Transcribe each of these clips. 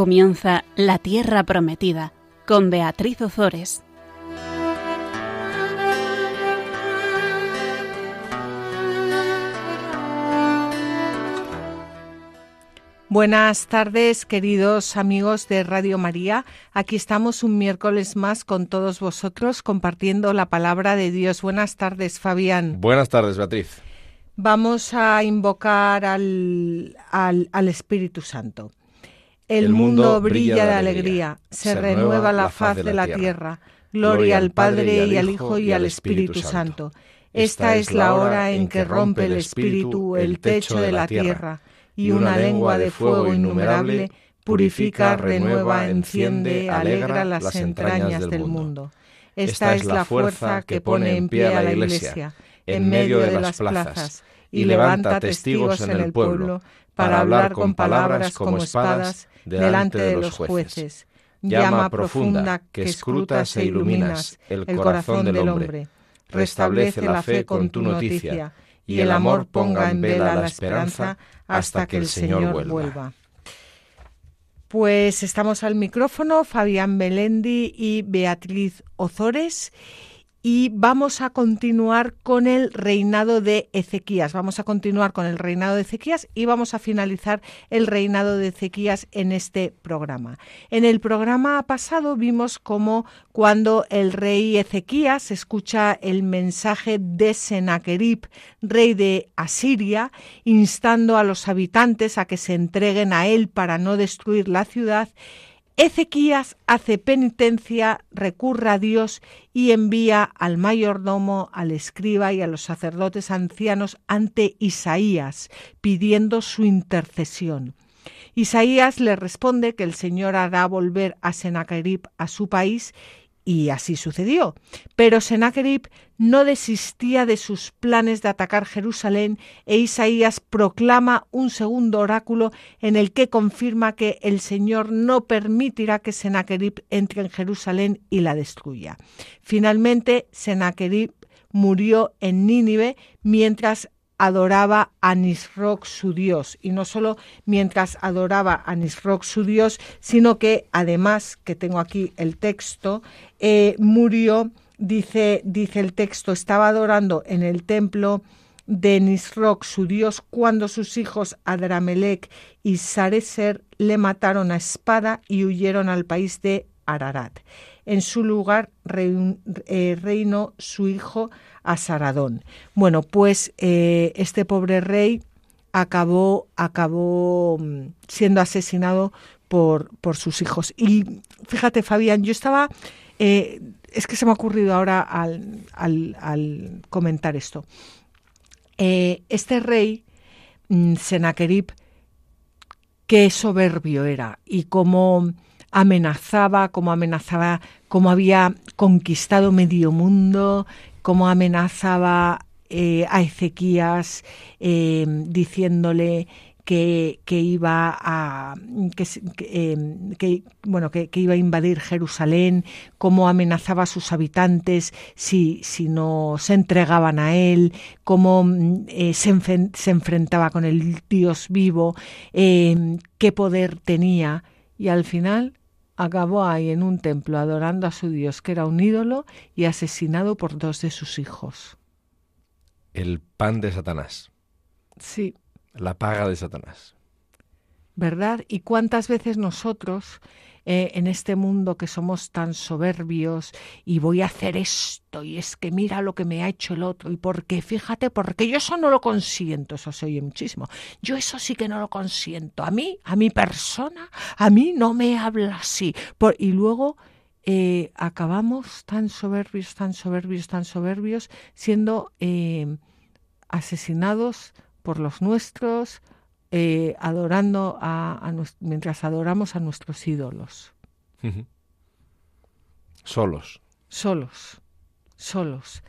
Comienza La Tierra Prometida con Beatriz Ozores. Buenas tardes, queridos amigos de Radio María. Aquí estamos un miércoles más con todos vosotros compartiendo la palabra de Dios. Buenas tardes, Fabián. Buenas tardes, Beatriz. Vamos a invocar al, al, Espíritu Santo. El, mundo, brilla de alegría, se, renueva la faz de la tierra. Gloria al Padre y al Hijo y al Espíritu Santo. Esta es la hora en que rompe el Espíritu el techo de la tierra. y una lengua de fuego innumerable purifica, renueva, enciende, alegra las entrañas del mundo. Esta es la fuerza que pone en pie a la Iglesia en medio de las plazas y levanta testigos en el pueblo para hablar con palabras como espadas delante de los jueces. Llama profunda que escrutas e iluminas el corazón del hombre. Restablece la fe con tu noticia y el amor ponga en vela la esperanza hasta que el Señor vuelva. Pues estamos al micrófono Fabián Belendi y Beatriz Ozores y vamos a continuar con el reinado de Ezequías. Vamos a continuar con el reinado de Ezequías y vamos a finalizar el reinado de Ezequías en este programa. En el programa pasado vimos cómo cuando el rey Ezequías escucha el mensaje de Sennacherib, rey de Asiria, instando a los habitantes a que se entreguen a él para no destruir la ciudad, Ezequías hace penitencia, recurre a Dios y envía al mayordomo, al escriba y a los sacerdotes ancianos ante Isaías, pidiendo su intercesión. Isaías le responde que el Señor hará volver a Sennacherib a su país y así sucedió. Pero Sennacherib no desistía de sus planes de atacar Jerusalén e Isaías proclama un segundo oráculo en el que confirma que el Señor no permitirá que Sennacherib entre en Jerusalén y la destruya. Finalmente, Sennacherib murió en Nínive mientras adoraba a Nisroch su dios y no solo mientras adoraba a Nisroch su dios sino que además que tengo aquí el texto eh, murió dice dice el texto estaba adorando en el templo de Nisroch su dios cuando sus hijos Adramelech y Sareser le mataron a espada y huyeron al país de Ararat en su lugar eh, reinó su hijo a Saradón. Bueno, pues eh, este pobre rey acabó, acabó mm, siendo asesinado por, por sus hijos. Y fíjate, Fabián, yo estaba... Eh, es que se me ha ocurrido ahora al, comentar esto. Eh, este rey, mm, Senaquerib, qué soberbio era y cómo amenazaba, cómo amenazaba, cómo había conquistado medio mundo, cómo amenazaba eh, a Ezequías eh, diciéndole que, iba a que, bueno que, iba a invadir Jerusalén, cómo amenazaba a sus habitantes si, si no se entregaban a él, cómo eh, se, se, enfrentaba con el Dios vivo, qué poder tenía y al final acabó ahí en un templo adorando a su Dios, que era un ídolo, y asesinado por dos de sus hijos. El pan de Satanás. Sí. La paga de Satanás. ¿Verdad? ¿Y cuántas veces nosotros eh, en este mundo que somos tan soberbios y voy a hacer esto y es que mira lo que me ha hecho el otro y porque fíjate, porque yo eso no lo consiento, eso se oye muchísimo, yo eso sí que no lo consiento, a mí, a mi persona, a mí no me habla así, y luego eh, acabamos tan soberbios, tan soberbios, tan soberbios, siendo eh, asesinados por los nuestros, eh, adorando a, mientras adoramos a nuestros ídolos. Solos. Solos, solos.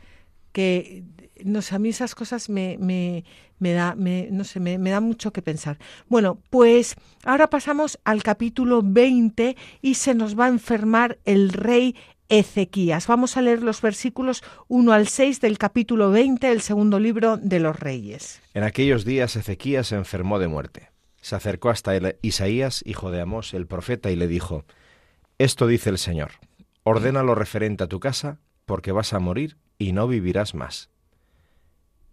Que no sé, a mí esas cosas me, me, me da, me, no sé, me, me, da mucho que pensar. Bueno, pues ahora pasamos al capítulo 20 y se nos va a enfermar el rey Ezequías. Vamos a leer los versículos 1 al 6 del capítulo 20 del segundo libro de los Reyes. En aquellos días Ezequías se enfermó de muerte. se acercó hasta Isaías, hijo de Amós, el profeta, y le dijo, Esto dice el Señor, ordena lo referente a tu casa, porque vas a morir y no vivirás más.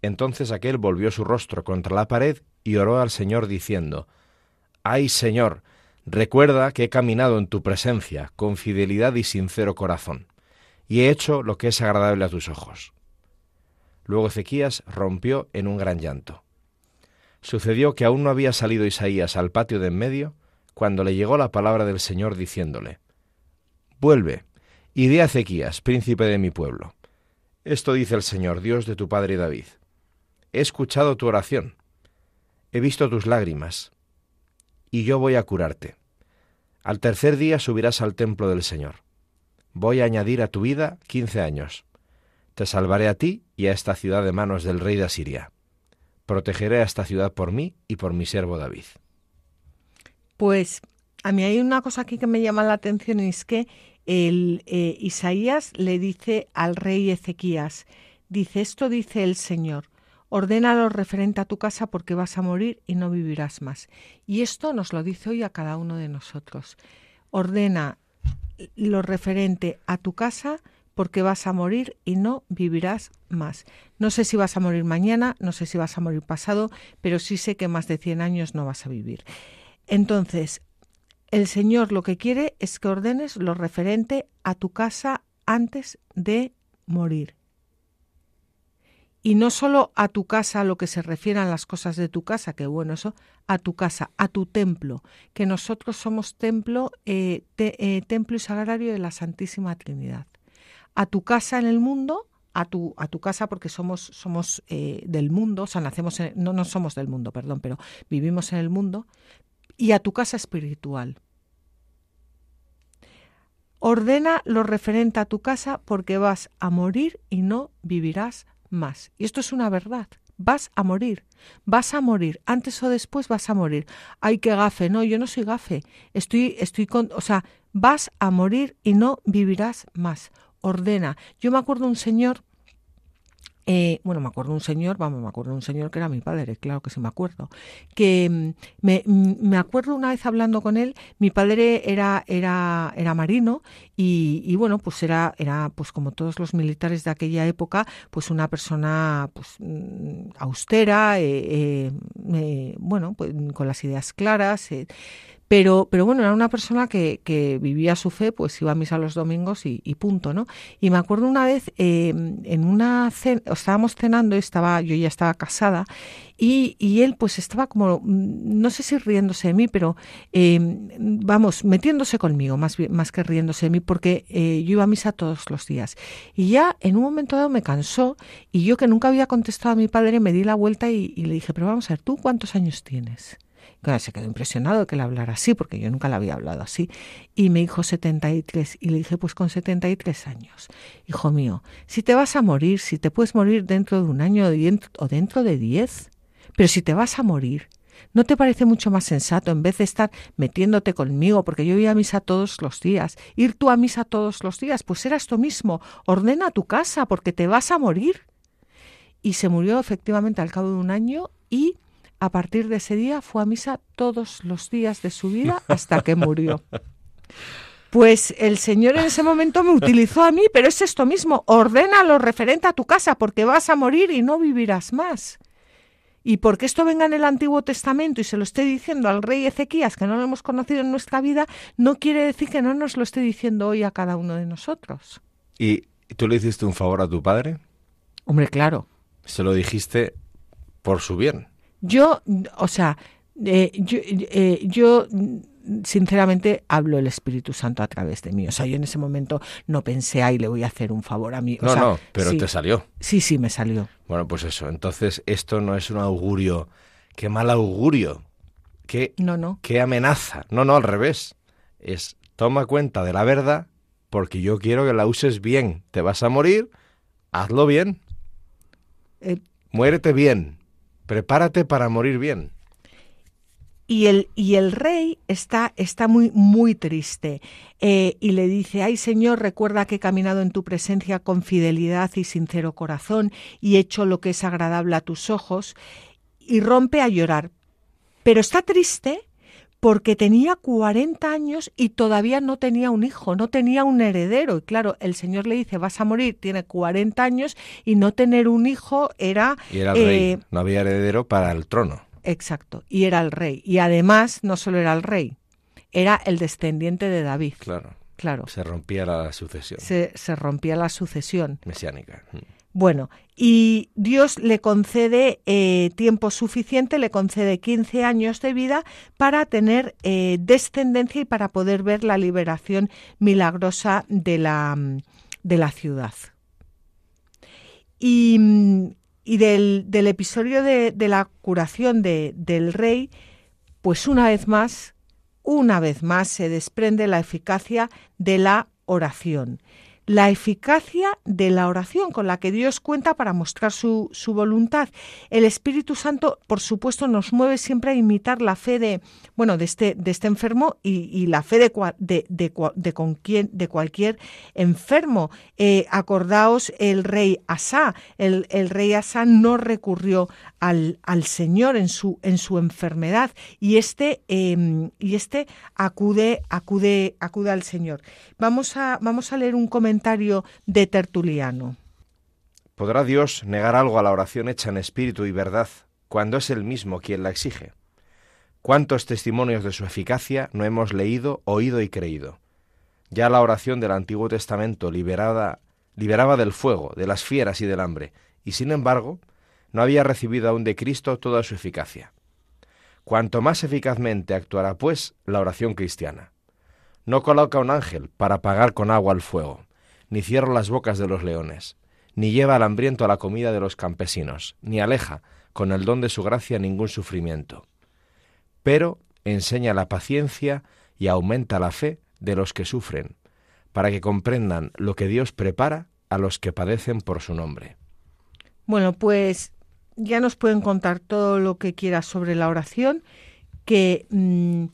Entonces aquel volvió su rostro contra la pared y oró al Señor diciendo, Ay Señor, recuerda que he caminado en tu presencia con fidelidad y sincero corazón, y he hecho lo que es agradable a tus ojos. Luego Ezequías rompió en un gran llanto. Sucedió que aún no había salido Isaías al patio de en medio, cuando le llegó la palabra del Señor diciéndole, Vuelve, y di a Ezequías, príncipe de mi pueblo. Esto dice el Señor, Dios de tu padre David. He escuchado tu oración, he visto tus lágrimas, y yo voy a curarte. Al tercer día subirás al templo del Señor. Voy a añadir a tu vida quince años. Te salvaré a ti y a esta ciudad de manos del rey de Asiria. Protegeré a esta ciudad por mí y por mi siervo David. Pues a mí hay una cosa aquí que me llama la atención y es que el, eh, Isaías le dice al rey Ezequías, dice, esto dice el Señor, ordena lo referente a tu casa porque vas a morir y no vivirás más. Y esto nos lo dice hoy a cada uno de nosotros. Ordena lo referente a tu casa porque vas a morir y no vivirás más. No sé si vas a morir mañana, no sé si vas a morir pasado, pero sí sé que más de 100 años no vas a vivir. Entonces, el Señor lo que quiere es que ordenes lo referente a tu casa antes de morir. Y no solo a tu casa, a lo que se refiere a las cosas de tu casa, que bueno, eso, a tu casa, a tu templo, que nosotros somos templo, eh, eh, templo y sagrario de la Santísima Trinidad. A tu casa en el mundo, a tu, a tu casa porque somos, somos eh, del mundo, o sea, nacemos no, no somos del mundo, perdón, pero vivimos en el mundo, y a tu casa espiritual. Ordena lo referente a tu casa porque vas a morir y no vivirás más. Y esto es una verdad. Vas a morir, vas a morir, antes o después vas a morir. Ay, qué gafe, no, yo no soy gafe. Estoy, estoy con, o sea, vas a morir y no vivirás más. Ordena. Yo me acuerdo un señor eh, bueno, me acuerdo un señor, vamos, me acuerdo un señor que era mi padre, claro que sí me acuerdo, que mm, me, mm, me acuerdo una vez hablando con él, mi padre era, era, era marino y, y, bueno, pues era, era, pues como todos los militares de aquella época, pues una persona pues mm, austera, eh, eh, bueno, pues con las ideas claras, pero, pero bueno, era una persona que, vivía su fe, pues iba a misa los domingos y, punto, ¿no? Y me acuerdo una vez em, en una cena, estábamos cenando, estaba, yo ya estaba casada, y, y, él pues estaba como, mm, no sé si riéndose de mí, pero em, vamos, metiéndose conmigo, más, más que riéndose de mí, porque eh, yo iba a misa todos los días. Y ya en un momento dado me cansó, y yo que nunca había contestado a mi padre, me di la vuelta y, y le dije, pero vamos a ver, ¿tú cuántos años tienes? Se quedó impresionado que le hablara así, porque yo nunca le había hablado así. Y me dijo 73. Y le dije, pues con 73 años. Hijo mío, si te vas a morir, si te puedes morir dentro de un año o dentro de 10, pero si te vas a morir, ¿No te parece mucho más sensato, en vez de estar metiéndote conmigo, porque yo iba a misa todos los días, ir tú a misa todos los días? Pues era esto mismo, ordena tu casa, porque te vas a morir. Y se murió efectivamente al cabo de un año y a partir de ese día fue a misa todos los días de su vida hasta que murió. Pues el Señor en ese momento me utilizó a mí, pero es esto mismo, ordena lo referente a tu casa porque vas a morir y no vivirás más. Y porque esto venga en el Antiguo Testamento y se lo esté diciendo al rey Ezequías, que no lo hemos conocido en nuestra vida, no quiere decir que no nos lo esté diciendo hoy a cada uno de nosotros. ¿Y tú le hiciste un favor a tu padre? Hombre, claro. Se lo dijiste por su bien. Yo, o sea, eh, yo, eh, yo sinceramente hablo el Espíritu Santo a través de mí. O sea, yo en ese momento no pensé, ay, le voy a hacer un favor a mí. no, no, pero te salió. Sí, sí, me salió. Bueno, pues eso. Entonces, esto no es un augurio. Qué mal augurio. Qué, no, no. qué amenaza. No, no, al revés. Es toma cuenta de la verdad porque yo quiero que la uses bien. Te vas a morir, hazlo bien. Eh, Muérete bien prepárate para morir bien. Y el, y el rey está, está muy, muy triste eh, y le dice, ay Señor, recuerda que he caminado en tu presencia con fidelidad y sincero corazón y he hecho lo que es agradable a tus ojos y rompe a llorar. Pero está triste porque tenía 40 años y todavía no tenía un hijo, no tenía un heredero. Y claro, el Señor le dice, vas a morir, tiene 40 años y no tener un hijo era... Y era el rey, eh, no había heredero para el trono. Exacto, y era el rey. Y además no solo era el rey, era el descendiente de David. Claro. Claro. Se rompía la sucesión. Se, se rompía la sucesión. Mesiánica. Bueno, y Dios le concede eh, tiempo suficiente, le concede 15 años de vida para tener eh, descendencia y para poder ver la liberación milagrosa de la, de la ciudad. Y, del, episodio de, la curación de, del rey, pues una vez más, una vez más se desprende la eficacia de la oración la eficacia de la oración con la que Dios cuenta para mostrar su, su, voluntad. El Espíritu Santo, por supuesto, nos mueve siempre a imitar la fe de, bueno, de este, de este enfermo y, la fe de, de, de, con de cualquier enfermo. Eh, acordaos el rey Asa. El, el, rey Asa no recurrió al, al, Señor en su, en su enfermedad y este, eh, y este acude, acude, acude al Señor. Vamos a, vamos a leer un comentario de Tertuliano. ¿Podrá Dios negar algo a la oración hecha en espíritu y verdad cuando es Él mismo quien la exige? ¿Cuántos testimonios de su eficacia no hemos leído, oído y creído? Ya la oración del Antiguo Testamento liberada, liberaba del fuego, de las fieras y del hambre, y sin embargo no había recibido aún de Cristo toda su eficacia. Cuanto más eficazmente actuará, pues, la oración cristiana. No coloca un ángel para apagar con agua el fuego, ni cierra las bocas de los leones, ni lleva al hambriento a la comida de los campesinos, ni aleja, con el don de su gracia, ningún sufrimiento. Pero enseña la paciencia y aumenta la fe de los que sufren, para que comprendan lo que Dios prepara a los que padecen por su nombre. Bueno, pues ya nos pueden contar todo lo que quieras sobre la oración, que, mm,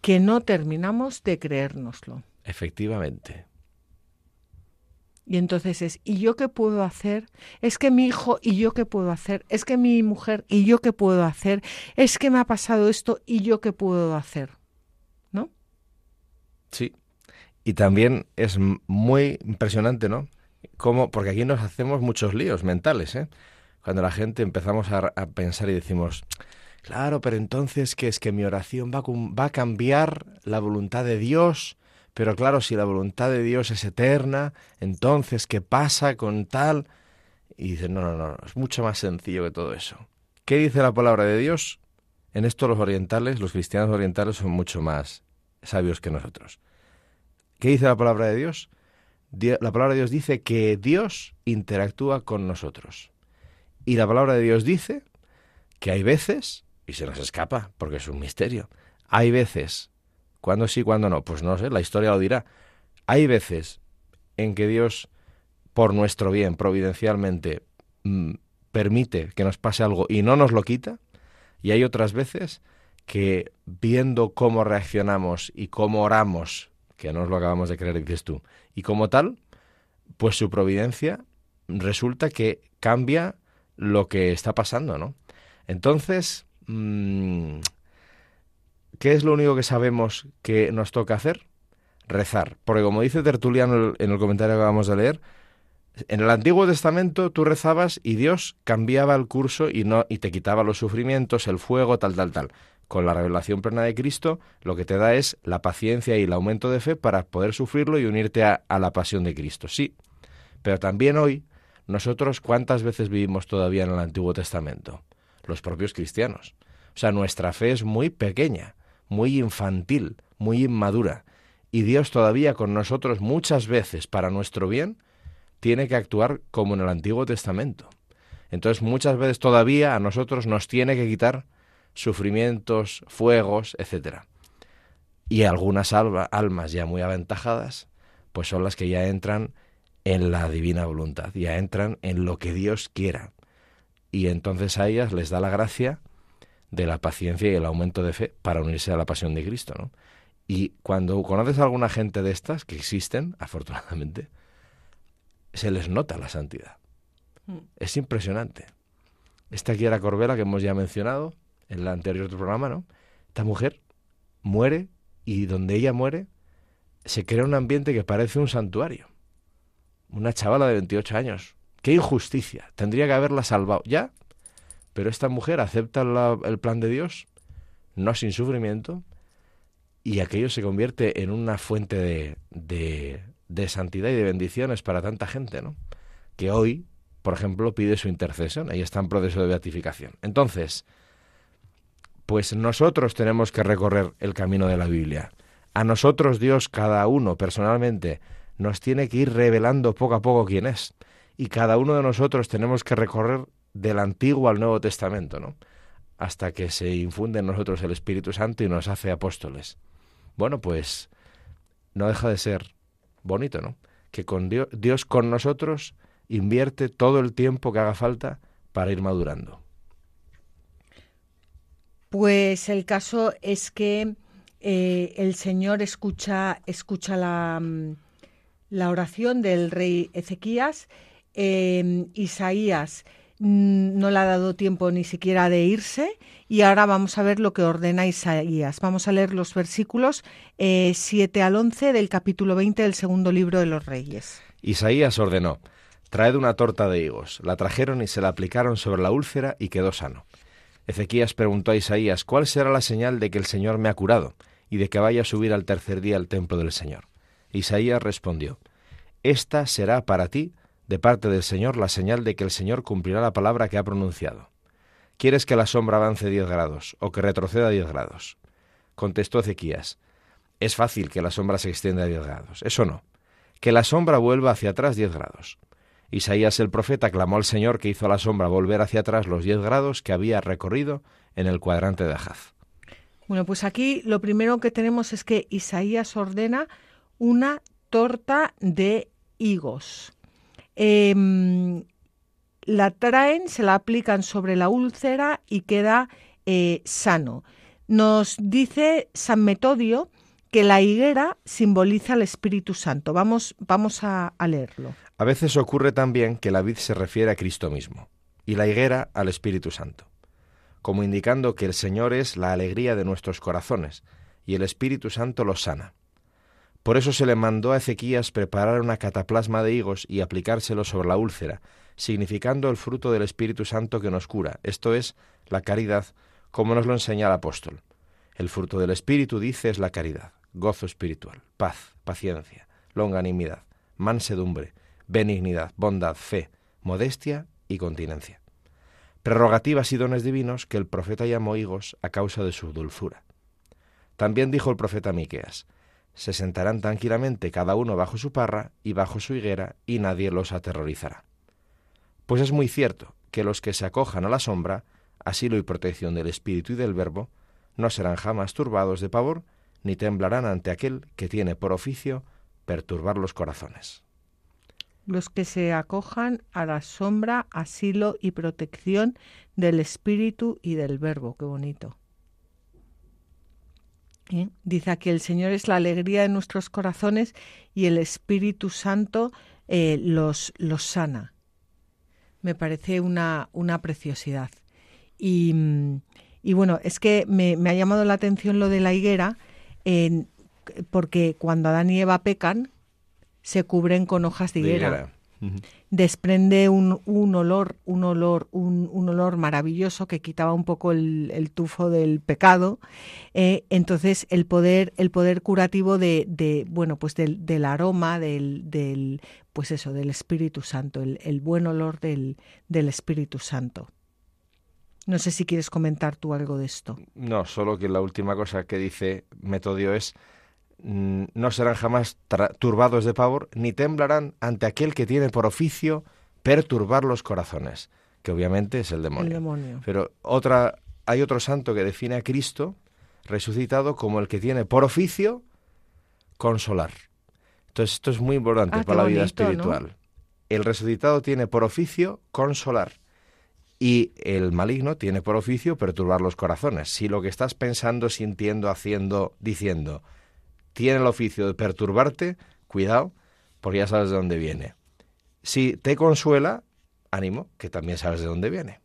que no terminamos de creérnoslo. Efectivamente. Y entonces es, ¿y yo qué puedo hacer? Es que mi hijo, ¿y yo qué puedo hacer? Es que mi mujer, ¿y yo qué puedo hacer? Es que me ha pasado esto, ¿y yo qué puedo hacer? ¿No? Sí. Y también es muy impresionante, ¿no? Como, porque aquí nos hacemos muchos líos mentales, ¿eh? Cuando la gente empezamos a, pensar y decimos, claro, pero entonces, ¿qué es que mi oración va, va a cambiar la voluntad de Dios? Pero claro, si la voluntad de Dios es eterna, entonces, ¿qué pasa con tal? Y dice, no, no, no, es mucho más sencillo que todo eso. ¿Qué dice la palabra de Dios? En esto los orientales, los cristianos orientales son mucho más sabios que nosotros. ¿Qué dice la palabra de Dios? La palabra de Dios dice que Dios interactúa con nosotros. Y la palabra de Dios dice que hay veces, y se nos escapa porque es un misterio, hay veces ¿Cuándo sí, cuándo no? Pues no sé, la historia lo dirá. Hay veces en que Dios, por nuestro bien, providencialmente, mm, permite que nos pase algo y no nos lo quita, y hay otras veces que viendo cómo reaccionamos y cómo oramos, que no nos lo acabamos de creer, dices tú, y como tal, pues su providencia resulta que cambia lo que está pasando, ¿no? Entonces, mmm, ¿Qué es lo único que sabemos que nos toca hacer? Rezar. Porque como dice Tertuliano en el comentario que acabamos de leer, en el Antiguo Testamento tú rezabas y Dios cambiaba el curso y, no, y te quitaba los sufrimientos, el fuego, tal, tal, tal. Con la revelación plena de Cristo, lo que te da es la paciencia y el aumento de fe para poder sufrirlo y unirte a la pasión de Cristo. Sí, pero también hoy, nosotros, ¿cuántas veces vivimos todavía en el Antiguo Testamento? Los propios cristianos. O sea, nuestra fe es muy pequeña muy infantil, muy inmadura, y Dios todavía con nosotros muchas veces para nuestro bien tiene que actuar como en el Antiguo Testamento. Entonces muchas veces todavía a nosotros nos tiene que quitar sufrimientos, fuegos, etc. Y algunas almas ya muy aventajadas, pues son las que ya entran en la divina voluntad, ya entran en lo que Dios quiera. Y entonces a ellas les da la gracia de la paciencia y el aumento de fe para unirse a la pasión de Cristo, ¿no? Y cuando conoces a alguna gente de estas, que existen, afortunadamente, se les nota la santidad. Mm. Es impresionante. Esta aquí era Corbera, que hemos ya mencionado, en el anterior programa, ¿no? Esta mujer muere y donde ella muere se crea un ambiente que parece un santuario. Una chavala de 28 años. ¡Qué injusticia! Tendría que haberla salvado. ¿Ya? Pero esta mujer acepta el plan de Dios, no sin sufrimiento, y aquello se convierte en una fuente de, de, de santidad y de bendiciones para tanta gente, ¿no? Que hoy, por ejemplo, pide su intercesión. Ahí está en proceso de beatificación. Entonces, pues nosotros tenemos que recorrer el camino de la Biblia. A nosotros Dios, cada uno personalmente, nos tiene que ir revelando poco a poco quién es. Y cada uno de nosotros tenemos que recorrer del Antiguo al Nuevo Testamento, ¿no? Hasta que se infunde en nosotros el Espíritu Santo y nos hace apóstoles. Bueno, pues no deja de ser bonito, ¿no? Que con Dios, Dios con nosotros invierte todo el tiempo que haga falta para ir madurando. Pues el caso es que eh, el Señor escucha, escucha la, la, oración del rey Ezequías. Eh, Isaías mm, no le ha dado tiempo ni siquiera de irse y ahora vamos a ver lo que ordena Isaías. Vamos a leer los versículos 7 eh, al 11 del capítulo 20 del segundo libro de los Reyes. Isaías ordenó, traed una torta de higos. La trajeron y se la aplicaron sobre la úlcera y quedó sano. Ezequías preguntó a Isaías, ¿cuál será la señal de que el Señor me ha curado y de que vaya a subir al tercer día al templo del Señor? Isaías respondió, Esta será para ti, de parte del Señor, la señal de que el Señor cumplirá la palabra que ha pronunciado. ¿Quieres que la sombra avance diez grados o que retroceda diez grados? Contestó Ezequías, es fácil que la sombra se extienda a diez grados, eso no, que la sombra vuelva hacia atrás diez grados. Isaías el profeta clamó al Señor que hizo a la sombra volver hacia atrás los diez grados que había recorrido en el cuadrante de Ajaz. Bueno, pues aquí lo primero que tenemos es que Isaías ordena una torta de higos. Em, la traen, se la aplican sobre la úlcera y queda eh, sano. Nos dice San Metodio que la higuera simboliza al Espíritu Santo. Vamos, vamos a, leerlo. A veces ocurre también que la vid se refiere a Cristo mismo y la higuera al Espíritu Santo, como indicando que el Señor es la alegría de nuestros corazones y el Espíritu Santo los sana. Por eso se le mandó a Ezequías preparar una cataplasma de higos y aplicárselo sobre la úlcera, significando el fruto del Espíritu Santo que nos cura, esto es, la caridad, como nos lo enseña el apóstol. El fruto del Espíritu, dice, es la caridad gozo espiritual, paz, paciencia, longanimidad, mansedumbre, benignidad, bondad, fe, modestia y continencia. Prerrogativas y dones divinos que el profeta llamó higos a causa de su dulzura. También dijo el profeta Miqueas: se sentarán tranquilamente cada uno bajo su parra y bajo su higuera, y nadie los aterrorizará. Pues es muy cierto que los que se acojan a la sombra, asilo y protección del espíritu y del verbo, no serán jamás turbados de pavor, ni temblarán ante aquel que tiene por oficio perturbar los corazones. Los que se acojan a la sombra, asilo y protección del Espíritu y del Verbo. Qué bonito. ¿Eh? Dice aquí, el Señor es la alegría de nuestros corazones y el Espíritu Santo eh, los, los sana. Me parece una, una preciosidad. Y, y, bueno, es que me, me ha llamado la atención lo de la higuera, porque cuando Adán y Eva pecan, se cubren con hojas de higuera. Desprende un, un, olor, un olor, un, un, olor maravilloso que quitaba un poco el, tufo del pecado. Eh, entonces, el poder, el poder curativo de, de bueno, pues del, del aroma, del, del, pues eso, del Espíritu Santo, el, el buen olor del, del Espíritu Santo. No sé si quieres comentar tú algo de esto. No, solo que la última cosa que dice Metodio es no serán jamás turbados de pavor, ni temblarán ante aquel que tiene por oficio perturbar los corazones, que obviamente es el demonio. El demonio. Pero otra, hay otro santo que define a Cristo resucitado como el que tiene por oficio consolar. Entonces esto es muy importante ah, para la vida espiritual. El resucitado tiene por oficio consolar. Y el maligno tiene por oficio perturbar los corazones. Si lo que estás pensando, sintiendo, haciendo, diciendo, tiene el oficio de perturbarte, cuidado, porque ya sabes de dónde viene. Si te consuela, ánimo, que también sabes de dónde viene.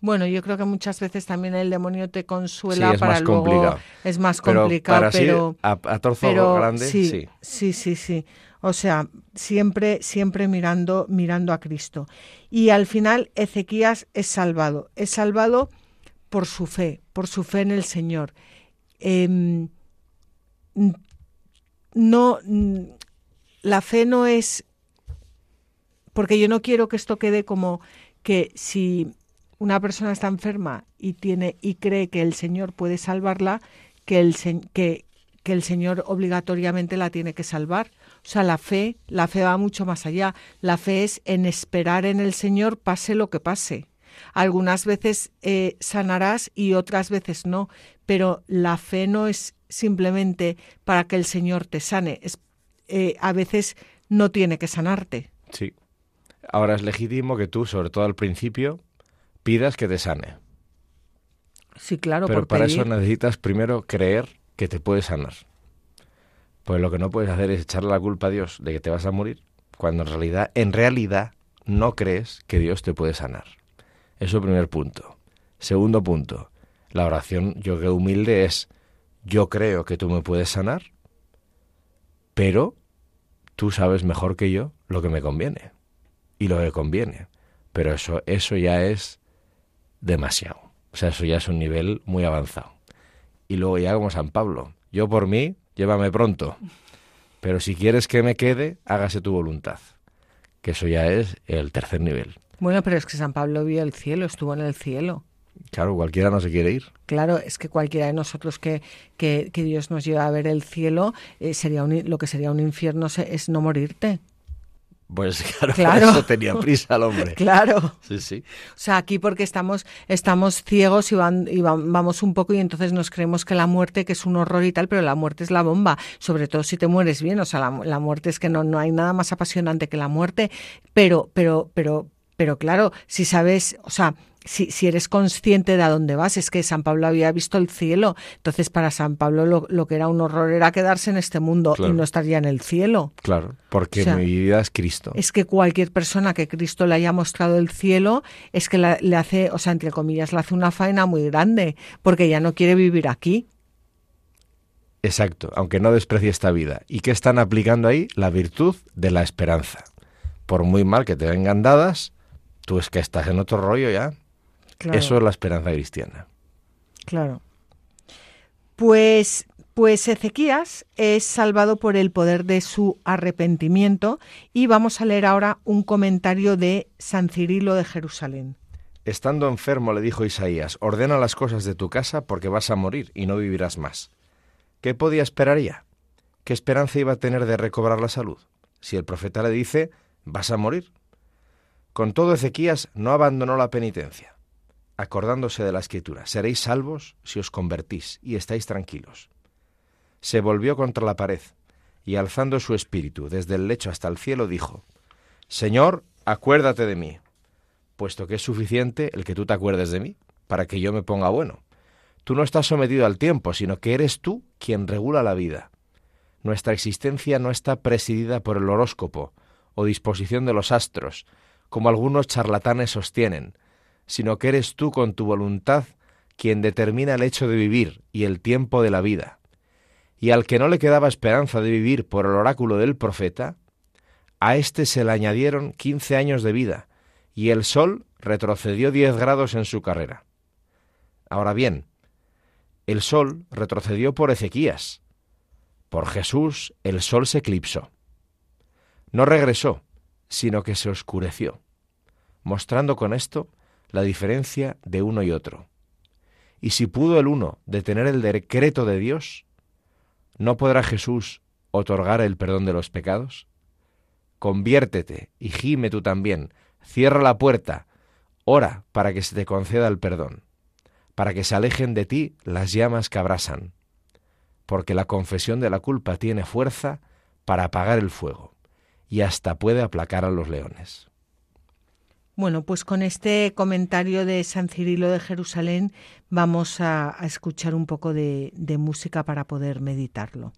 Bueno, yo creo que muchas veces también el demonio te consuela Sí, es para más luego complicado. es más Pero complicado, para pero a, a torzo pero grande, sí, sí. sí, sí, sí. O sea, siempre, siempre mirando, mirando a Cristo. Y al final Ezequías es salvado. Es salvado por su fe, por su fe en el Señor. Em, no, n- la fe no es, porque yo no quiero que esto quede como que si una persona está enferma y tiene y cree que el Señor puede salvarla, que el, que, que el Señor obligatoriamente la tiene que salvar. O sea, la fe, la fe va mucho más allá. La fe es en esperar en el Señor pase lo que pase. Algunas veces eh, sanarás y otras veces no, pero la fe no es simplemente para que el Señor te sane. Es, eh, a veces no tiene que sanarte. Sí. Ahora es legítimo que tú, sobre todo al principio, pidas que te sane. Sí, claro, Pero por para pedir. eso necesitas primero creer que te puede sanar. Pues lo que no puedes hacer es echarle la culpa a Dios de que te vas a morir, cuando en realidad, en realidad, no crees que Dios te puede sanar. Eso primer punto. Segundo punto, la oración, yo que humilde es, yo creo que tú me puedes sanar, pero tú sabes mejor que yo lo que me conviene y lo que conviene. Pero eso, eso ya es demasiado. O sea, eso ya es un nivel muy avanzado. Y luego ya como San Pablo, yo por mí, llévame pronto. Pero si quieres que me quede, hágase tu voluntad. Que eso ya es el tercer nivel. Bueno, pero es que San Pablo vio el cielo, estuvo en el cielo. Claro, cualquiera no se quiere ir. Claro, es que cualquiera de nosotros que, que, que Dios nos lleva a ver el cielo, eh, sería un, lo que sería un infierno se- es no morirte. Pues claro, Claro. eso tenía prisa el hombre. Claro. Sí, sí. O sea, aquí porque estamos, estamos ciegos y, van, y van- vamos un poco y entonces nos creemos que la muerte, que es un horror y tal, pero la muerte es la bomba, sobre todo si te mueres bien. O sea, la, la muerte es que no, no hay nada más apasionante que la muerte, pero, pero, pero, pero claro, si sabes, o sea, si, si eres consciente de a dónde vas, es que San Pablo había visto el cielo, entonces para San Pablo lo, lo que era un horror era quedarse en este mundo Claro. y no estar ya en el cielo. Claro, porque O sea, mi vida es Cristo. Es que cualquier persona que Cristo le haya mostrado el cielo es que la- le hace, o sea, entre comillas, le hace una faena muy grande, porque ya no quiere vivir aquí. Exacto, aunque no desprecie esta vida. ¿Y qué están aplicando ahí? La virtud de la esperanza. Por muy mal que te vengan dadas, tú es que estás en otro rollo ya. Claro, Eso es la esperanza cristiana. claro. Pues, pues Ezequías es salvado por el poder de su arrepentimiento y vamos a leer ahora un comentario de San Cirilo de Jerusalén. Estando enfermo, le dijo Isaías, ordena las cosas de tu casa porque vas a morir y no vivirás más. ¿Qué podía esperar ya? ¿Qué esperanza iba a tener de recobrar la salud? Si el profeta le dice, vas a morir. Con todo, Ezequías no abandonó la penitencia, acordándose de la escritura, seréis salvos si os convertís y estáis tranquilos. Se volvió contra la pared y alzando su espíritu desde el lecho hasta el cielo, dijo, Señor, acuérdate de mí puesto que es suficiente el que tú te acuerdes de mí, para que yo me ponga bueno. Tú no estás sometido al tiempo, sino que eres tú quien regula la vida. Nuestra existencia no está presidida por el horóscopo o disposición de los astros, como algunos charlatanes sostienen, sino que eres tú con tu voluntad quien determina el hecho de vivir y el tiempo de la vida. Y al que no le quedaba esperanza de vivir por el oráculo del profeta, a éste se le añadieron quince años de vida, y el Sol retrocedió 10 grados en su carrera. Ahora bien, el Sol retrocedió por Ezequías. Por Jesús el Sol se eclipsó. No regresó, sino que se oscureció, mostrando con esto la diferencia de uno y otro. Y si pudo el uno detener el decreto de Dios, ¿no podrá Jesús otorgar el perdón de los pecados? Conviértete y gime tú también, cierra la puerta, ora para que se te conceda el perdón, para que se alejen de ti las llamas que abrasan, porque la confesión de la culpa tiene fuerza para apagar el fuego y hasta puede aplacar a los leones. Bueno, pues con este comentario de San Cirilo de Jerusalén vamos a, escuchar un poco de, de música para poder meditarlo.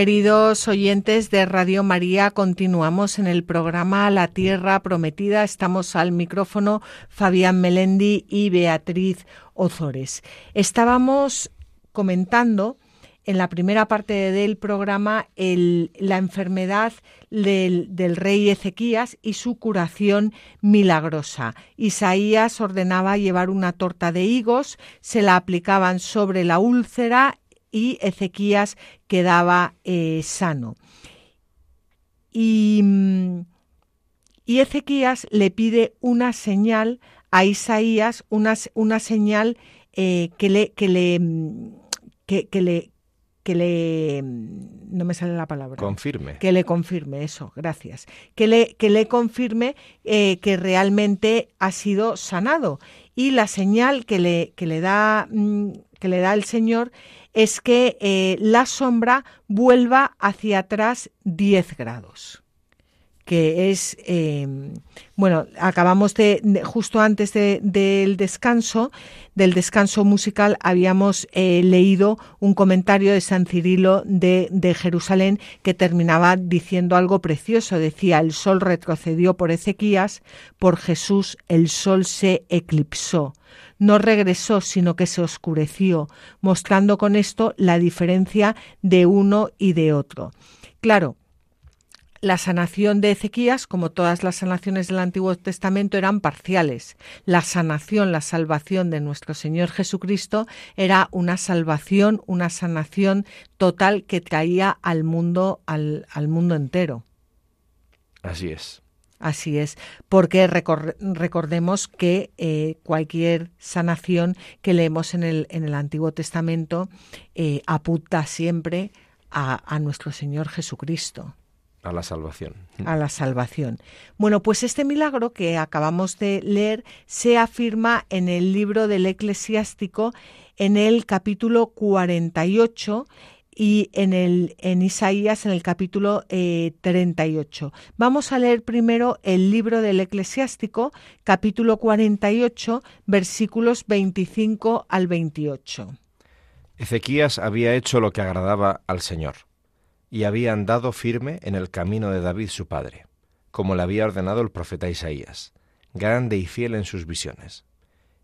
Queridos oyentes de Radio María, continuamos en el programa La Tierra Prometida. Estamos al micrófono Fabián Melendi y Beatriz Ozores. Estábamos comentando en la primera parte del programa la enfermedad del, del, rey Ezequías y su curación milagrosa. Isaías ordenaba llevar una torta de higos, se la aplicaban sobre la úlcera y Ezequías quedaba eh, sano. Y, y, Ezequías le pide una señal a Isaías, una, una señal eh, que le, que le, que, le, que le, no me sale la palabra. Confirme. Que le confirme, eso, gracias. Que le, que le confirme eh, que realmente ha sido sanado. Y la señal que le, que le, da, mm, que le da el Señor es que eh, la sombra vuelva hacia atrás 10 grados que es, em, bueno, acabamos de, justo antes del descanso, del descanso musical, habíamos eh, leído un comentario de San Cirilo de, de, Jerusalén que terminaba diciendo algo precioso. Decía, el sol retrocedió por Ezequías, por Jesús el sol se eclipsó no regresó, sino que se oscureció, mostrando con esto la diferencia de uno y de otro. Claro, la sanación de Ezequías, como todas las sanaciones del Antiguo Testamento, eran parciales. La sanación, la salvación de nuestro Señor Jesucristo era una salvación, una sanación total que traía al mundo, al, al mundo entero. Así es. Así es, porque recordemos que eh, cualquier sanación que leemos en el, en el Antiguo Testamento eh, apunta siempre a, a nuestro Señor Jesucristo. A la salvación. A la salvación. Bueno, pues este milagro que acabamos de leer se afirma en el libro del eclesiástico en el capítulo 48 y en, el, en Isaías en el capítulo 38. Eh, Vamos a leer primero el libro del eclesiástico, capítulo 48, versículos 25 al 28. Ezequías había hecho lo que agradaba al Señor y había andado firme en el camino de David su padre, como le había ordenado el profeta Isaías, grande y fiel en sus visiones.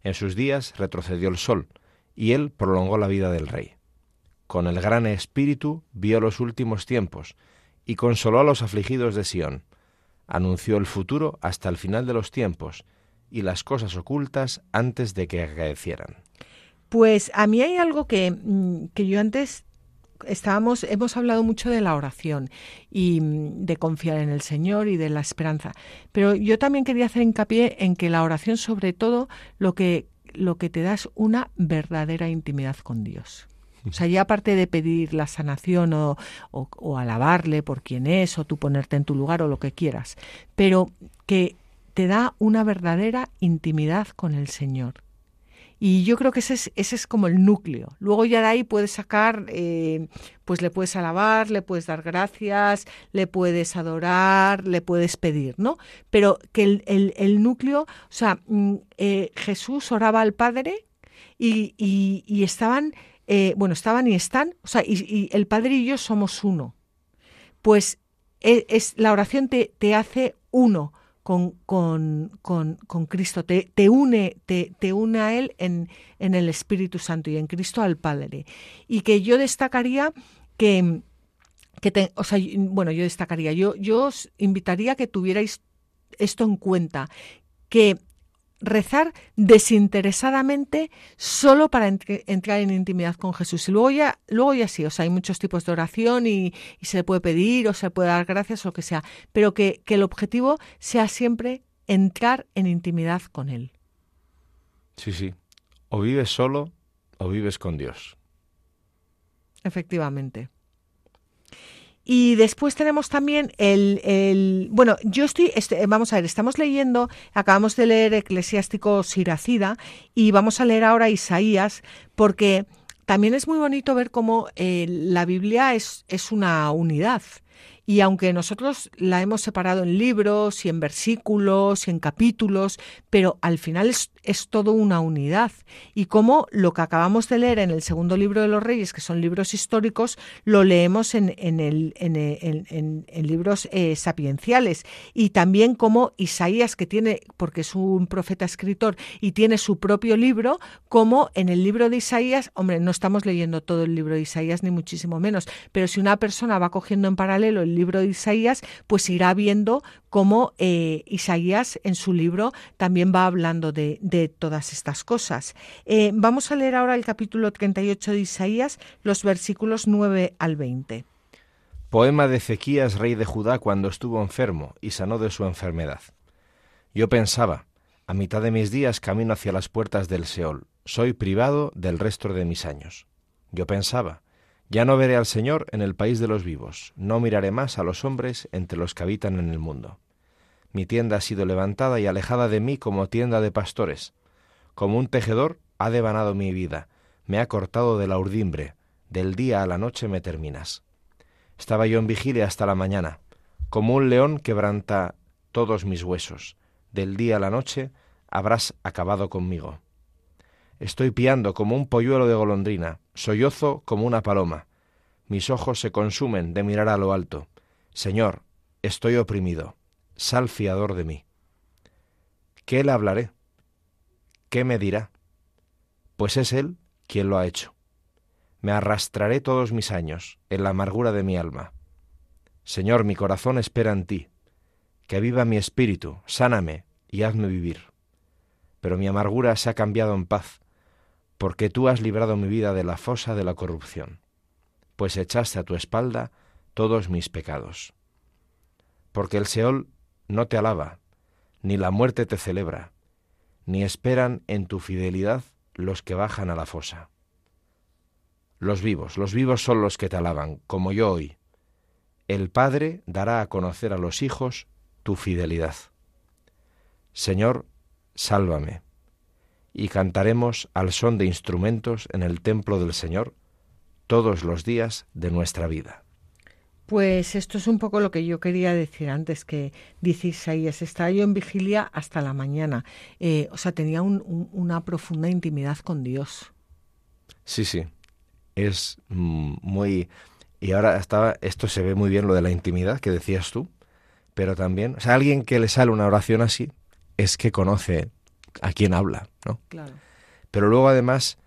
En sus días retrocedió el sol, y él prolongó la vida del rey con el gran espíritu vio los últimos tiempos y consoló a los afligidos de Sión. Anunció el futuro hasta el final de los tiempos y las cosas ocultas antes de que acaecieran. Pues a mí hay algo que, mm, que yo antes estábamos, hemos hablado mucho de la oración y mm, de confiar en el Señor y de la esperanza. Pero yo también quería hacer hincapié en que la oración, sobre todo, lo que, lo que te da es una verdadera intimidad con Dios. O sea, ya aparte de pedir la sanación o, o, alabarle por quien es, o tú ponerte en tu lugar o lo que quieras, pero que te da una verdadera intimidad con el Señor. Y yo creo que ese es, ese es como el núcleo. Luego ya de ahí puedes sacar, eh, pues le puedes alabar, le puedes dar gracias, le puedes adorar, le puedes pedir, ¿no? Pero que el, el, núcleo, o sea, mm, eh, Jesús oraba al Padre y, y, estaban eh, bueno, estaban y están, o sea, y, el Padre y yo somos uno. Pues e, es, la oración te, te hace uno con, con, con, con Cristo, te, te, une, te, te une a Él en, en el Espíritu Santo y en Cristo al Padre. Y que yo destacaría que, que o sea, bueno, yo destacaría, yo, yo os invitaría a que tuvierais esto en cuenta, que rezar desinteresadamente solo para entrar en intimidad con Jesús. Y luego ya, luego ya sí, o sea, hay muchos tipos de oración y, se le puede pedir o se puede dar gracias o lo que sea, pero que, que el objetivo sea siempre entrar en intimidad con Él. Sí, sí. O vives solo o vives con Dios. Efectivamente. Y después tenemos también el, bueno, yo estoy, este, vamos a ver, estamos leyendo, acabamos de leer Eclesiástico Siracida y vamos a leer ahora Isaías, porque también es muy bonito ver cómo eh, la Biblia es, es una unidad. Y aunque nosotros la hemos separado en libros y en versículos y en capítulos, pero al final es, es todo una unidad. Y como lo que acabamos de leer en el segundo libro de los Reyes, que son libros históricos, lo leemos en, en, el, en, libros eh, sapienciales. Y también como Isaías, que tiene, porque es un profeta escritor y tiene su propio libro, como en el libro de Isaías, hombre, no estamos leyendo todo el libro de Isaías, ni muchísimo menos, pero si una persona va cogiendo en paralelo el libro de Isaías, pues irá viendo cómo eh, Isaías en su libro también va hablando de, todas estas cosas. Eh, vamos a leer ahora el capítulo 38 de Isaías, los versículos 9 al 20. Poema de Ezequías, rey de Judá, cuando estuvo enfermo y sanó de su enfermedad. Yo pensaba, a mitad de mis días camino hacia las puertas del Seol, soy privado del resto de mis años. Yo pensaba, ya no veré al Señor en el país de los vivos, no miraré más a los hombres entre los que habitan en el mundo. Mi tienda ha sido levantada y alejada de mí como tienda de pastores. Como un tejedor ha devanado mi vida, me ha cortado de la urdimbre, del día a la noche me terminas. Estaba yo en vigilia hasta la mañana, como un león quebranta todos mis huesos, del día a la noche habrás acabado conmigo. Estoy piando como un polluelo de golondrina, sollozo como una paloma. Mis ojos se consumen de mirar a lo alto. Señor, estoy oprimido. Sal fiador de mí. ¿Qué le hablaré? ¿Qué me dirá? Pues es Él quien lo ha hecho. Me arrastraré todos mis años en la amargura de mi alma. Señor, mi corazón espera en ti. Que viva mi espíritu, sáname y hazme vivir. Pero mi amargura se ha cambiado en paz porque tú has librado mi vida de la fosa de la corrupción, pues echaste a tu espalda todos mis pecados. Porque el Seol no te alaba, ni la muerte te celebra, ni esperan en tu fidelidad los que bajan a la fosa. Los vivos, los vivos son los que te alaban, como yo hoy. El Padre dará a conocer a los hijos tu fidelidad. Señor, sálvame y cantaremos al son de instrumentos en el templo del Señor todos los días de nuestra vida. Pues esto es un poco lo que yo quería decir antes, que dice Isaías, estaba yo en vigilia hasta la mañana. Eh, o sea, tenía una profunda intimidad con Dios. Sí, sí, es muy... Y ahora estaba, esto se ve muy bien lo de la intimidad que decías tú, pero también, o sea, alguien que le sale una oración así es que conoce a quién habla, ¿no? Claro. Pero luego además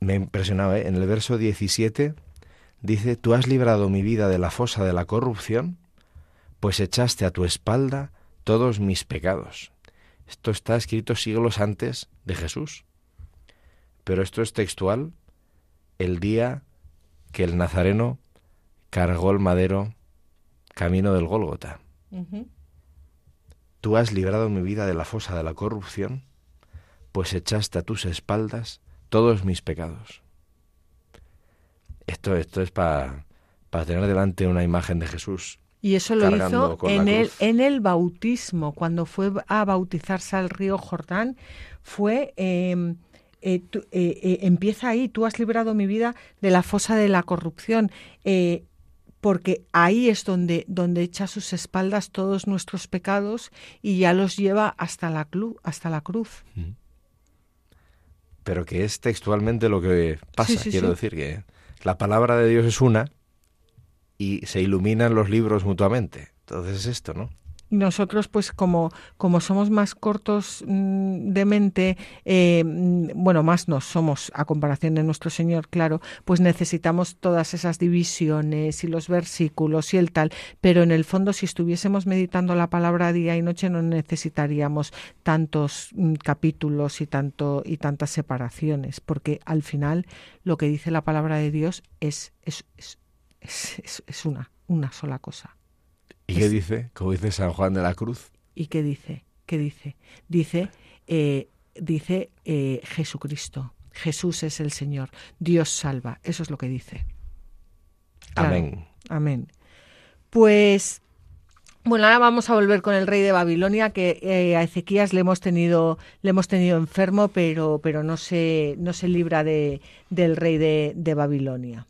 me impresionaba, ¿eh? en el verso 17 dice, tú has librado mi vida de la fosa de la corrupción, pues echaste a tu espalda todos mis pecados. Esto está escrito siglos antes de Jesús. Pero esto es textual el día que el Nazareno cargó el madero camino del Gólgota. Tú has librado mi vida de la fosa de la corrupción, pues echaste a tus espaldas todos mis pecados. Esto, esto es para tener delante una imagen de Jesús. Y eso lo hizo en el, en el bautismo, cuando fue a bautizarse al río Jordán, fue... Em, eh, eh, eh, empieza ahí, tú has librado mi vida de la fosa de la corrupción, porque ahí es donde, donde echa a sus espaldas todos nuestros pecados y ya los lleva hasta la, hasta la cruz pero que es textualmente lo que pasa. Quiero decir que la palabra de Dios es una y se iluminan los libros mutuamente. Entonces es esto, ¿no? Y nosotros, pues como, como somos más cortos mm, de mente, eh, mm, bueno, más no somos a comparación de nuestro Señor, claro, pues necesitamos todas esas divisiones y los versículos y el tal, pero en el fondo si estuviésemos meditando la palabra día y noche no necesitaríamos tantos mm, capítulos y, tanto, y tantas separaciones, porque al final lo que dice la palabra de Dios es, es, es, es una, una sola cosa. ¿Y qué dice? Como dice San Juan de la Cruz. ¿Y qué dice? ¿Qué dice? Dice, eh, dice eh, Jesucristo. Jesús es el Señor. Dios salva. Eso es lo que dice. amén. Amén. Pues bueno, ahora vamos a volver con el rey de Babilonia, que eh, a Ezequías le hemos tenido, le hemos tenido enfermo, pero, pero no se, no se libra de, del rey de, de Babilonia.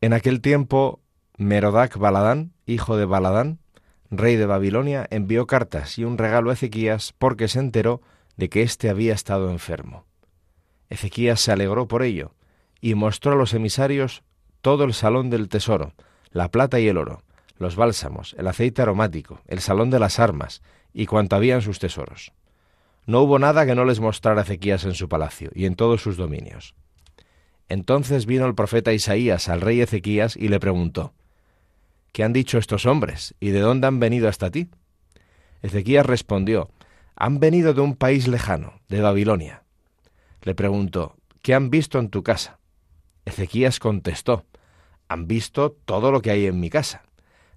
En aquel tiempo, Merodac Baladán, hijo de Baladán, rey de Babilonia, envió cartas y un regalo a Ezequías porque se enteró de que éste había estado enfermo. Ezequías se alegró por ello y mostró a los emisarios todo el salón del tesoro, la plata y el oro, los bálsamos, el aceite aromático, el salón de las armas y cuanto había en sus tesoros. No hubo nada que no les mostrara Ezequías en su palacio y en todos sus dominios. Entonces vino el profeta Isaías al rey Ezequías y le preguntó, ¿Qué han dicho estos hombres y de dónde han venido hasta ti? Ezequías respondió, Han venido de un país lejano, de Babilonia. Le preguntó, ¿qué han visto en tu casa? Ezequías contestó, Han visto todo lo que hay en mi casa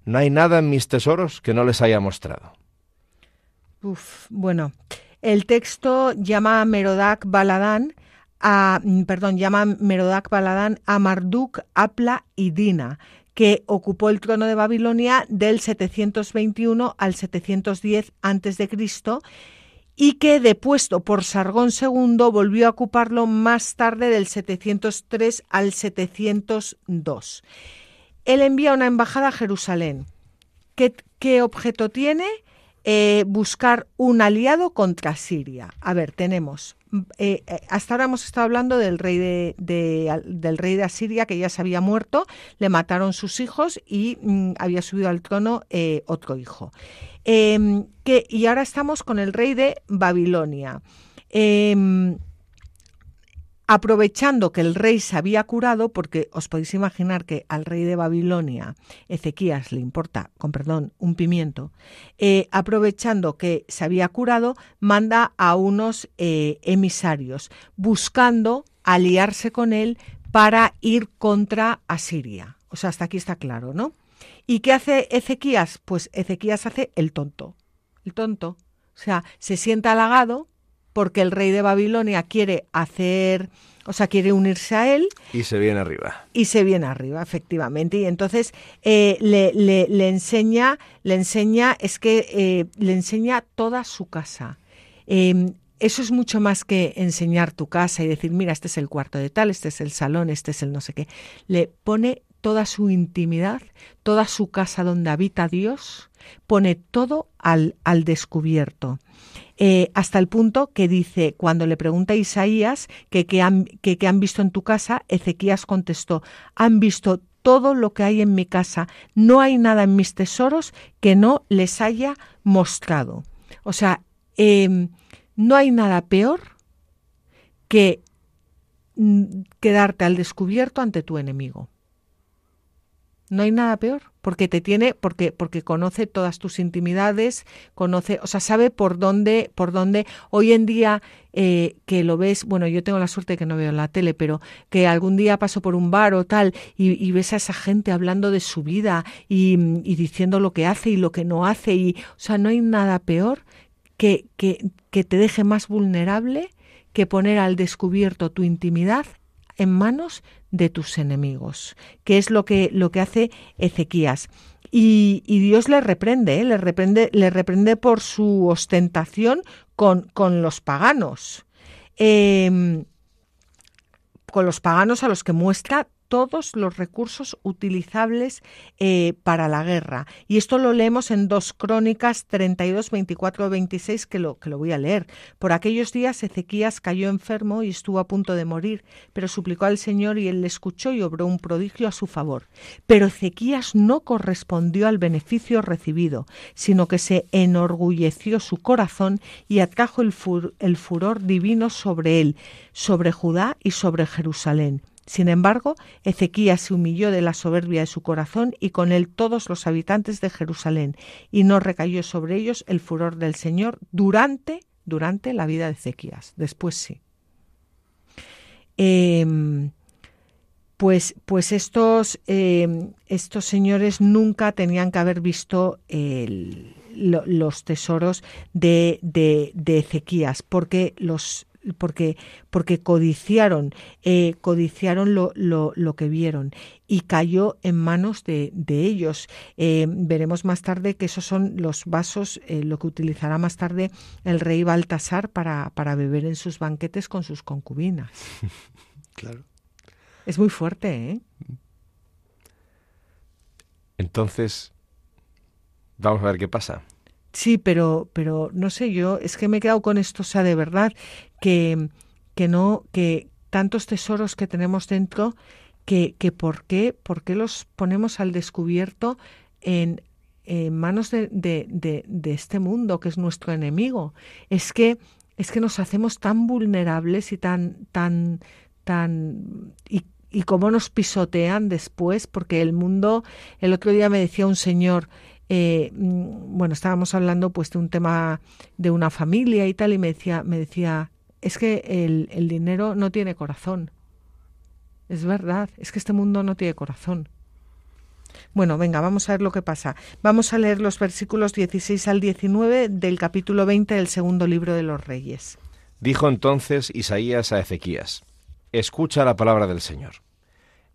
no hay nada en mis tesoros que no les haya mostrado. Uf, bueno, el texto llama a Merodac Baladán a, perdón, llama Merodac Baladán a Marduk, Apla y Dina, que ocupó el trono de Babilonia del 721 al 710 a.C. y que, depuesto por Sargón II, volvió a ocuparlo más tarde del 703 al 702 él envía una embajada a Jerusalén. ¿Qué, objeto tiene? Eh, buscar un aliado contra Siria. A ver, tenemos. Eh, eh, hasta ahora hemos estado hablando del rey de, del rey de Asiria que ya se había muerto, le mataron sus hijos y mm, había subido al trono otro hijo. Em, que, y ahora estamos con el rey de Babilonia. Aprovechando que el rey se había curado, porque os podéis imaginar que al rey de Babilonia, Ezequías, le importa, con perdón, un pimiento, eh, aprovechando que se había curado, manda a unos eh, emisarios, buscando aliarse con él para ir contra Asiria. O sea, hasta aquí está claro, ¿no? ¿Y qué hace Ezequías? Pues Ezequías hace el tonto. El tonto. O sea, se sienta halagado porque el rey de Babilonia quiere hacer, o sea, quiere unirse a él. Y se viene arriba. Y se viene arriba, efectivamente. Y entonces eh, le, le, enseña, le enseña, es que eh, le enseña toda su casa. Em, eso es mucho más que enseñar tu casa y decir, mira, este es el cuarto de tal, este es el salón, este es el no sé qué. Le pone toda su intimidad, toda su casa donde habita Dios, pone todo al, al descubierto. Eh, hasta el punto que dice, cuando le pregunta a Isaías que qué han, que, han visto en tu casa, Ezequías contestó, han visto todo lo que hay en mi casa, no hay nada en mis tesoros que no les haya mostrado. O sea, em, no hay nada peor que mm, quedarte al descubierto ante tu enemigo. No hay nada peor, porque te tiene, porque, porque conoce todas tus intimidades, conoce, o sea, sabe por dónde, por dónde. Hoy en día eh, que lo ves, bueno, yo tengo la suerte de que no veo la tele, pero que algún día paso por un bar o tal y, ves a esa gente hablando de su vida y, y, diciendo lo que hace y lo que no hace, y, o sea, no hay nada peor que, que, que te deje más vulnerable que poner al descubierto tu intimidad en manos de tus enemigos, que es lo que, lo que hace Ezequías. Y, Dios le reprende, ¿eh? le reprende, le reprende por su ostentación con, con los paganos. Em, con los paganos a los que muestra todos los recursos utilizables eh, para la guerra. Y esto lo leemos en dos crónicas 32, 24, 26, que lo, que lo voy a leer. Por aquellos días Ezequías cayó enfermo y estuvo a punto de morir, pero suplicó al Señor y él le escuchó y obró un prodigio a su favor. Pero Ezequías no correspondió al beneficio recibido, sino que se enorgulleció su corazón y atrajo el, el furor divino sobre él, sobre Judá y sobre Jerusalén sin embargo, Ezequías se humilló de la soberbia de su corazón y con él todos los habitantes de Jerusalén, y no recayó sobre ellos el furor del Señor durante, durante la vida de Ezequías. Después sí. Em, pues, pues estos, em, estos señores nunca tenían que haber visto los tesoros de, de, de Ezequías, porque los porque, porque codiciaron, eh, codiciaron lo, lo, lo, que vieron y cayó en manos de, de ellos. Eh, veremos más tarde que esos son los vasos, eh, lo que utilizará más tarde el rey Baltasar para, para beber en sus banquetes con sus concubinas. claro. Es muy fuerte, ¿eh? Entonces, vamos a ver qué pasa. Sí, pero, pero no sé yo, es que me he quedado con esto, o sea, de verdad, que, que no, que tantos tesoros que tenemos dentro, que, que por qué, por qué los ponemos al descubierto en, manos de, de, de, de, este mundo que es nuestro enemigo. Es que, es que nos hacemos tan vulnerables y tan, tan, tan, y, y cómo nos pisotean después, porque el mundo, el otro día me decía un señor, eh, mm, bueno, estábamos hablando pues de un tema de una familia y tal, y me decía, me decía, es que el, el dinero no tiene corazón. Es verdad, es que este mundo no tiene corazón. Bueno, venga, vamos a ver lo que pasa. Vamos a leer los versículos 16 al 19 del capítulo 20 del segundo libro de los Reyes. Dijo entonces Isaías a Ezequías, Escucha la palabra del Señor.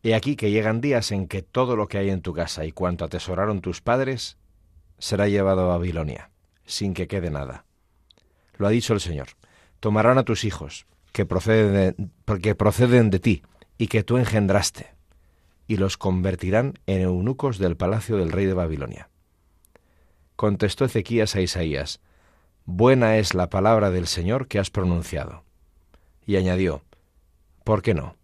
He aquí que llegan días en que todo lo que hay en tu casa y cuanto atesoraron tus padres será llevado a Babilonia, sin que quede nada. Lo ha dicho el Señor. Tomarán a tus hijos, que proceden de, proceden de ti, y que tú engendraste, y los convertirán en eunucos del palacio del rey de Babilonia. Contestó Ezequías a Isaías, Buena es la palabra del Señor que has pronunciado. Y añadió, ¿Por qué no?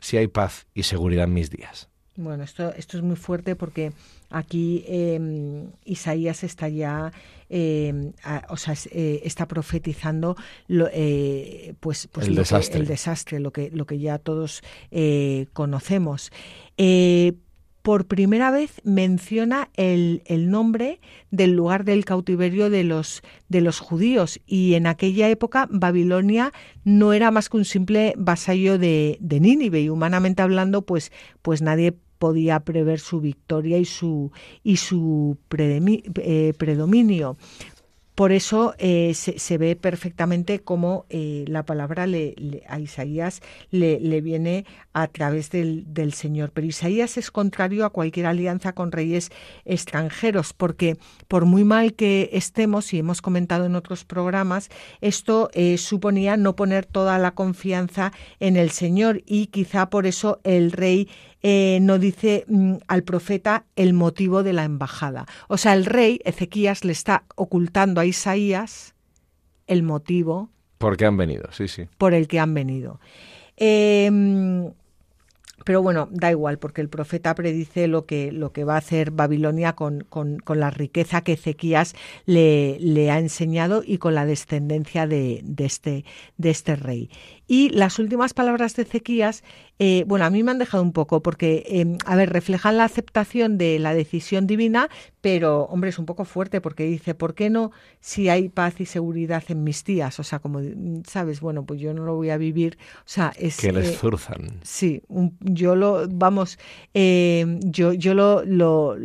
Si hay paz y seguridad en mis días. Bueno, esto, esto es muy fuerte porque aquí eh, Isaías está ya, eh, a, o sea, eh, está profetizando lo, eh, pues, pues el, lo desastre. Que, el desastre, lo que, lo que ya todos conocemos por primera vez menciona el, el, nombre del lugar del cautiverio de los, de los judíos y en aquella época Babilonia no era más que un simple vasallo de, de Nínive y humanamente hablando pues, pues nadie podía prever su victoria y su, y su eh, predominio. Por eso eh, se, ve perfectamente cómo eh, la palabra le, a Isaías le, viene a través del, del, Señor. Pero Isaías es contrario a cualquier alianza con reyes extranjeros, porque por muy mal que estemos, y hemos comentado en otros programas, esto eh, suponía no poner toda la confianza en el Señor y quizá por eso el rey eh, no dice mm, al profeta el motivo de la embajada. O sea, el rey Ezequías le está ocultando a Isaías el motivo. Por qué han venido, sí, sí. Por el que han venido. Eh, pero bueno, da igual, porque el profeta predice lo que, lo que va a hacer Babilonia con, con, con la riqueza que Ezequías le, le, ha enseñado y con la descendencia de, de, este, de este rey. Y las últimas palabras de Ezequías, eh, bueno, a mí me han dejado un poco, porque, eh, a ver, reflejan la aceptación de la decisión divina, pero, hombre, es un poco fuerte porque dice, ¿por qué no si hay paz y seguridad en mis días? O sea, como, ¿sabes? Bueno, pues yo no lo voy a vivir. O sea, es... Que les zurzan. Eh, sí, un, yo lo, vamos, eh, yo, yo lo, lo,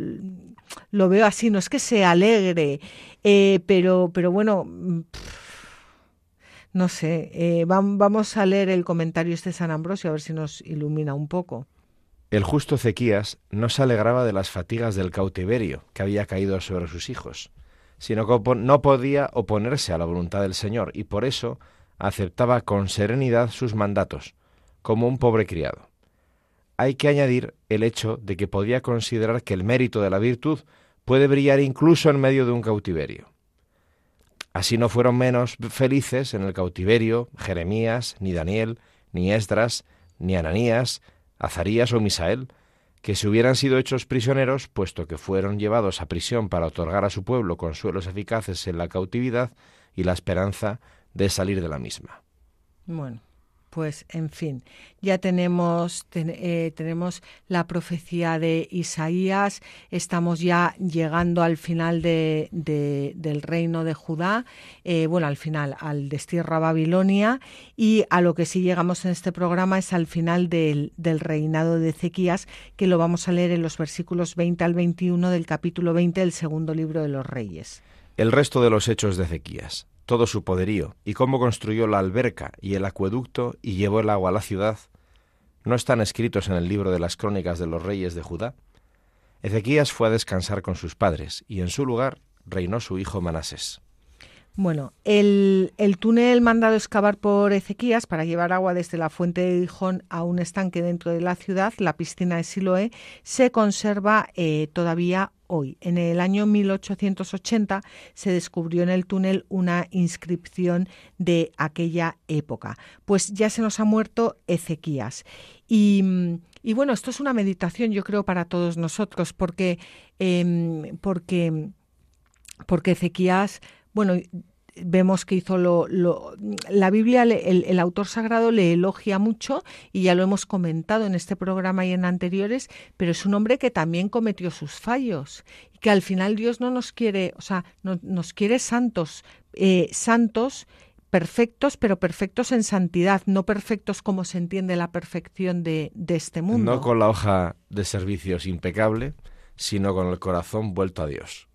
lo, veo así, no es que sea alegre, eh, pero, pero bueno... Pff, no sé, eh, vamos a leer el comentario este de San Ambrosio a ver si nos ilumina un poco. El justo Ezequías no se alegraba de las fatigas del cautiverio que había caído sobre sus hijos, sino que no podía oponerse a la voluntad del Señor y por eso aceptaba con serenidad sus mandatos, como un pobre criado. Hay que añadir el hecho de que podía considerar que el mérito de la virtud puede brillar incluso en medio de un cautiverio. Así no fueron menos felices en el cautiverio Jeremías, ni Daniel, ni Esdras, ni Ananías, Azarías o Misael, que si hubieran sido hechos prisioneros, puesto que fueron llevados a prisión para otorgar a su pueblo consuelos eficaces en la cautividad y la esperanza de salir de la misma. Bueno, pues en fin, ya tenemos, ten, eh, tenemos la profecía de Isaías, estamos ya llegando al final de, de, del reino de Judá, eh, bueno, al final, al destierro a Babilonia, y a lo que sí llegamos en este programa es al final del, del reinado de Ezequías, que lo vamos a leer en los versículos 20 al 21 del capítulo 20 del segundo libro de los Reyes. El resto de los hechos de Ezequías, todo su poderío y cómo construyó la alberca y el acueducto y llevó el agua a la ciudad, ¿no están escritos en el libro de las crónicas de los reyes de Judá? Ezequías fue a descansar con sus padres y en su lugar reinó su hijo Manasés. Bueno, el, túnel mandado excavar por Ezequías para llevar agua desde la fuente de Gijón a un estanque dentro de la ciudad, la piscina de Siloé, se conserva eh, todavía hoy. En el año 1880 se descubrió en el túnel una inscripción de aquella época. Pues ya se nos ha muerto Ezequías. Y, bueno, esto es una meditación, yo creo, para todos nosotros, porque, em, porque, porque Ezequías bueno, vemos que hizo lo, la Biblia, el, autor sagrado le elogia mucho y ya lo hemos comentado en este programa y en anteriores, pero es un hombre que también cometió sus fallos y que al final Dios no nos quiere, o sea, no, nos quiere santos, eh, santos perfectos, pero perfectos en santidad, no perfectos como se entiende la perfección de, de este mundo. No con la hoja de servicios impecable, sino con el corazón vuelto a Dios.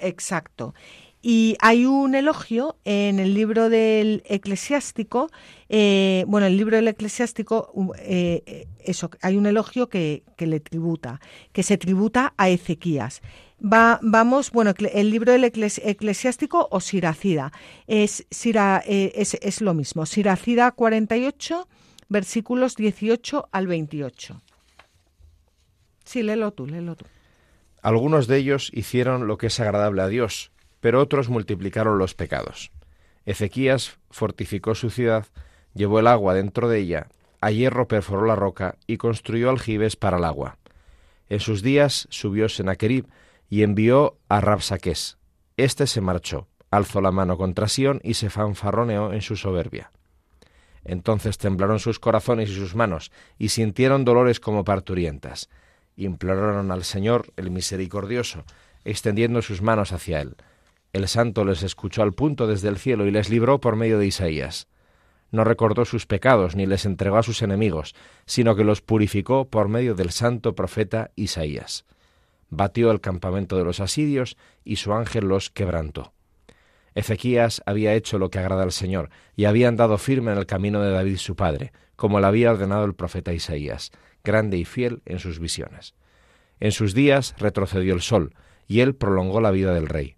Exacto. Y hay un elogio en el libro del eclesiástico, eh, bueno, el libro del eclesiástico, eh, eso, hay un elogio que, le tributa, que se tributa a Ezequías. Va, vamos, bueno, el libro del eclesiástico o Siracida, es, Sira, eh, es, es lo mismo, Siracida 48, versículos 18 al 28. Sí, léelo tú, léelo tú. Algunos de ellos hicieron lo que es agradable a Dios pero otros multiplicaron los pecados. Ezequías fortificó su ciudad, llevó el agua dentro de ella, a hierro perforó la roca y construyó aljibes para el agua. En sus días subió Senaquerib y envió a Rabsaques. Este se marchó, alzó la mano contra Sión y se fanfarroneó en su soberbia. Entonces temblaron sus corazones y sus manos, y sintieron dolores como parturientas. Imploraron al Señor, el misericordioso, extendiendo sus manos hacia él. El santo les escuchó al punto desde el cielo y les libró por medio de Isaías. No recordó sus pecados ni les entregó a sus enemigos, sino que los purificó por medio del santo profeta Isaías. Batió el campamento de los asirios y su ángel los quebrantó. Ezequías había hecho lo que agrada al Señor y había andado firme en el camino de David su padre, como le había ordenado el profeta Isaías, grande y fiel en sus visiones. En sus días retrocedió el sol, y él prolongó la vida del rey.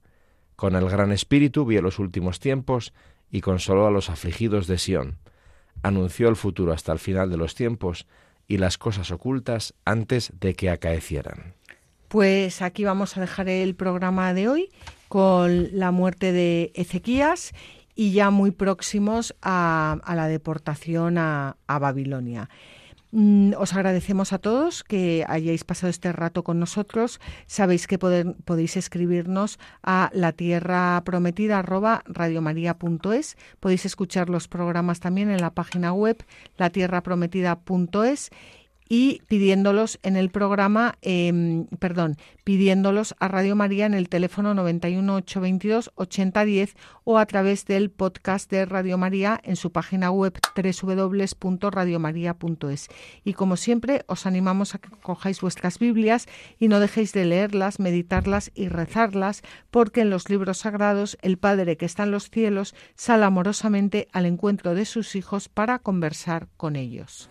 Con el gran espíritu vio los últimos tiempos y consoló a los afligidos de Sión. Anunció el futuro hasta el final de los tiempos y las cosas ocultas antes de que acaecieran. Pues aquí vamos a dejar el programa de hoy con la muerte de Ezequías y ya muy próximos a, la deportación a Babilonia. Mm, os agradecemos a todos que hayáis pasado este rato con nosotros. Sabéis que podéis escribirnos a la tierra prometida Podéis escuchar los programas también en la página web latierraprometida.es y pidiéndolos en el programa, em, perdón, pidiéndolos a Radio María en el teléfono 91 822 8010 o a través del podcast de Radio María en su página web www.radiomaria.es. Y como siempre, os animamos a que cojáis vuestras Biblias y no dejéis de leerlas, meditarlas y rezarlas, porque en los libros sagrados el Padre que está en los cielos sale amorosamente al encuentro de sus hijos para conversar con ellos.